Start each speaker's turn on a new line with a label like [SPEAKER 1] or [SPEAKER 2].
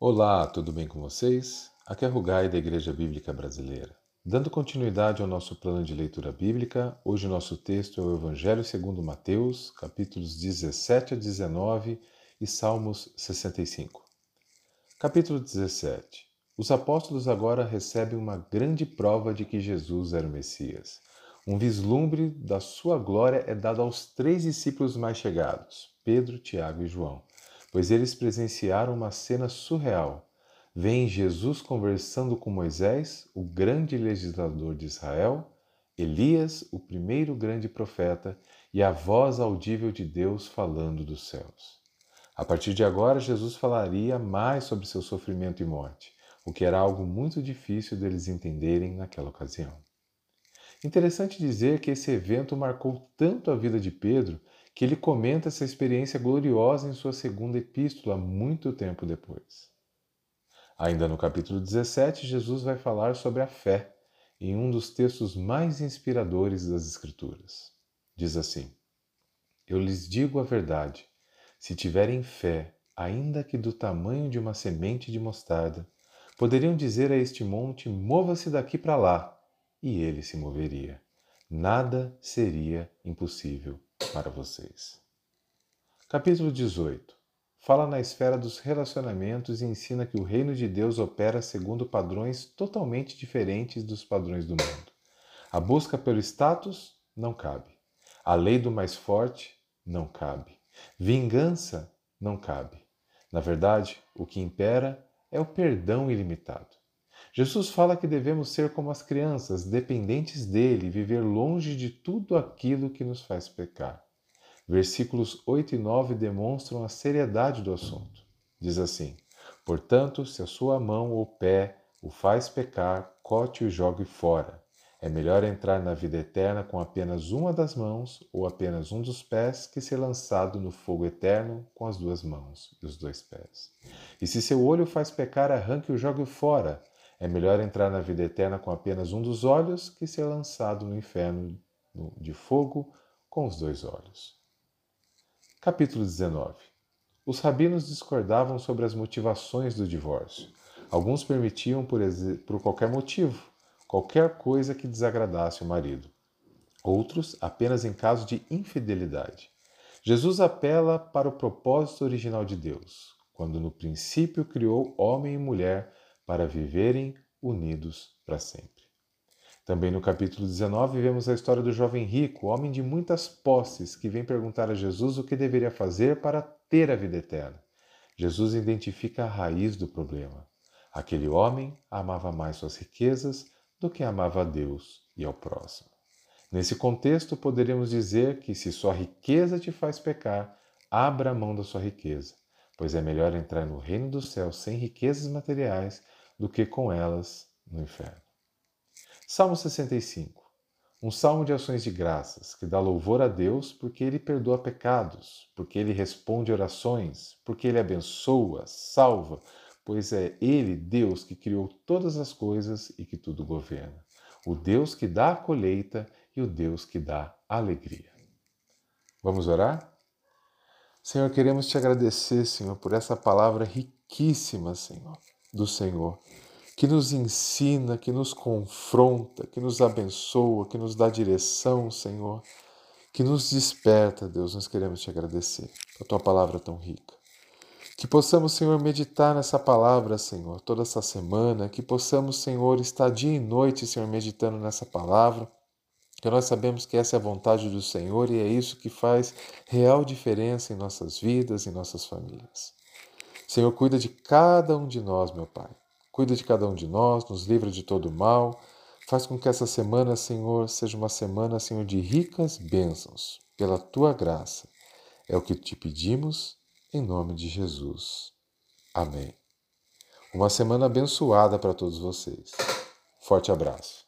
[SPEAKER 1] Olá, tudo bem com vocês? Aqui é Rugai da Igreja Bíblica Brasileira. Dando continuidade ao nosso plano de leitura bíblica, hoje o nosso texto é o Evangelho segundo Mateus, capítulos 17 a 19 e Salmos 65. Capítulo 17. Os apóstolos agora recebem uma grande prova de que Jesus era o Messias. Um vislumbre da sua glória é dado aos três discípulos mais chegados, Pedro, Tiago e João pois eles presenciaram uma cena surreal. Vêm Jesus conversando com Moisés, o grande legislador de Israel, Elias, o primeiro grande profeta, e a voz audível de Deus falando dos céus. A partir de agora, Jesus falaria mais sobre seu sofrimento e morte, o que era algo muito difícil deles entenderem naquela ocasião. Interessante dizer que esse evento marcou tanto a vida de Pedro que ele comenta essa experiência gloriosa em sua segunda epístola, muito tempo depois. Ainda no capítulo 17, Jesus vai falar sobre a fé, em um dos textos mais inspiradores das Escrituras. Diz assim: Eu lhes digo a verdade, se tiverem fé, ainda que do tamanho de uma semente de mostarda, poderiam dizer a este monte: Mova-se daqui para lá, e ele se moveria. Nada seria impossível para vocês. Capítulo 18 fala na esfera dos relacionamentos e ensina que o reino de Deus opera segundo padrões totalmente diferentes dos padrões do mundo. A busca pelo status não cabe. A lei do mais forte não cabe. Vingança não cabe. Na verdade, o que impera é o perdão ilimitado. Jesus fala que devemos ser como as crianças, dependentes dele, e viver longe de tudo aquilo que nos faz pecar. Versículos 8 e 9 demonstram a seriedade do assunto. Diz assim: Portanto, se a sua mão ou pé o faz pecar, cote e jogue fora. É melhor entrar na vida eterna com apenas uma das mãos ou apenas um dos pés que ser lançado no fogo eterno com as duas mãos e os dois pés. E se seu olho faz pecar, arranque e o jogue fora. É melhor entrar na vida eterna com apenas um dos olhos que ser lançado no inferno de fogo com os dois olhos. Capítulo 19 Os rabinos discordavam sobre as motivações do divórcio. Alguns permitiam por, por qualquer motivo, qualquer coisa que desagradasse o marido. Outros apenas em caso de infidelidade. Jesus apela para o propósito original de Deus, quando no princípio criou homem e mulher para viverem unidos para sempre. Também no capítulo 19 vemos a história do jovem rico, homem de muitas posses, que vem perguntar a Jesus o que deveria fazer para ter a vida eterna. Jesus identifica a raiz do problema. Aquele homem amava mais suas riquezas do que amava a Deus e ao próximo. Nesse contexto, poderíamos dizer que se sua riqueza te faz pecar, abra a mão da sua riqueza, pois é melhor entrar no reino dos céus sem riquezas materiais do que com elas no inferno. Salmo 65 um salmo de ações de graças, que dá louvor a Deus porque ele perdoa pecados, porque ele responde orações, porque ele abençoa, salva, pois é ele, Deus, que criou todas as coisas e que tudo governa. O Deus que dá a colheita e o Deus que dá alegria. Vamos orar? Senhor, queremos te agradecer, Senhor, por essa palavra riquíssima, Senhor do Senhor, que nos ensina, que nos confronta, que nos abençoa, que nos dá direção, Senhor, que nos desperta, Deus. Nós queremos te agradecer a tua palavra tão rica. Que possamos, Senhor, meditar nessa palavra, Senhor, toda essa semana, que possamos, Senhor, estar dia e noite, Senhor, meditando nessa palavra, que nós sabemos que essa é a vontade do Senhor e é isso que faz real diferença em nossas vidas e nossas famílias. Senhor, cuida de cada um de nós, meu Pai. Cuida de cada um de nós, nos livra de todo mal. Faz com que essa semana, Senhor, seja uma semana, Senhor, de ricas bênçãos, pela tua graça. É o que te pedimos, em nome de Jesus. Amém. Uma semana abençoada para todos vocês. Forte abraço.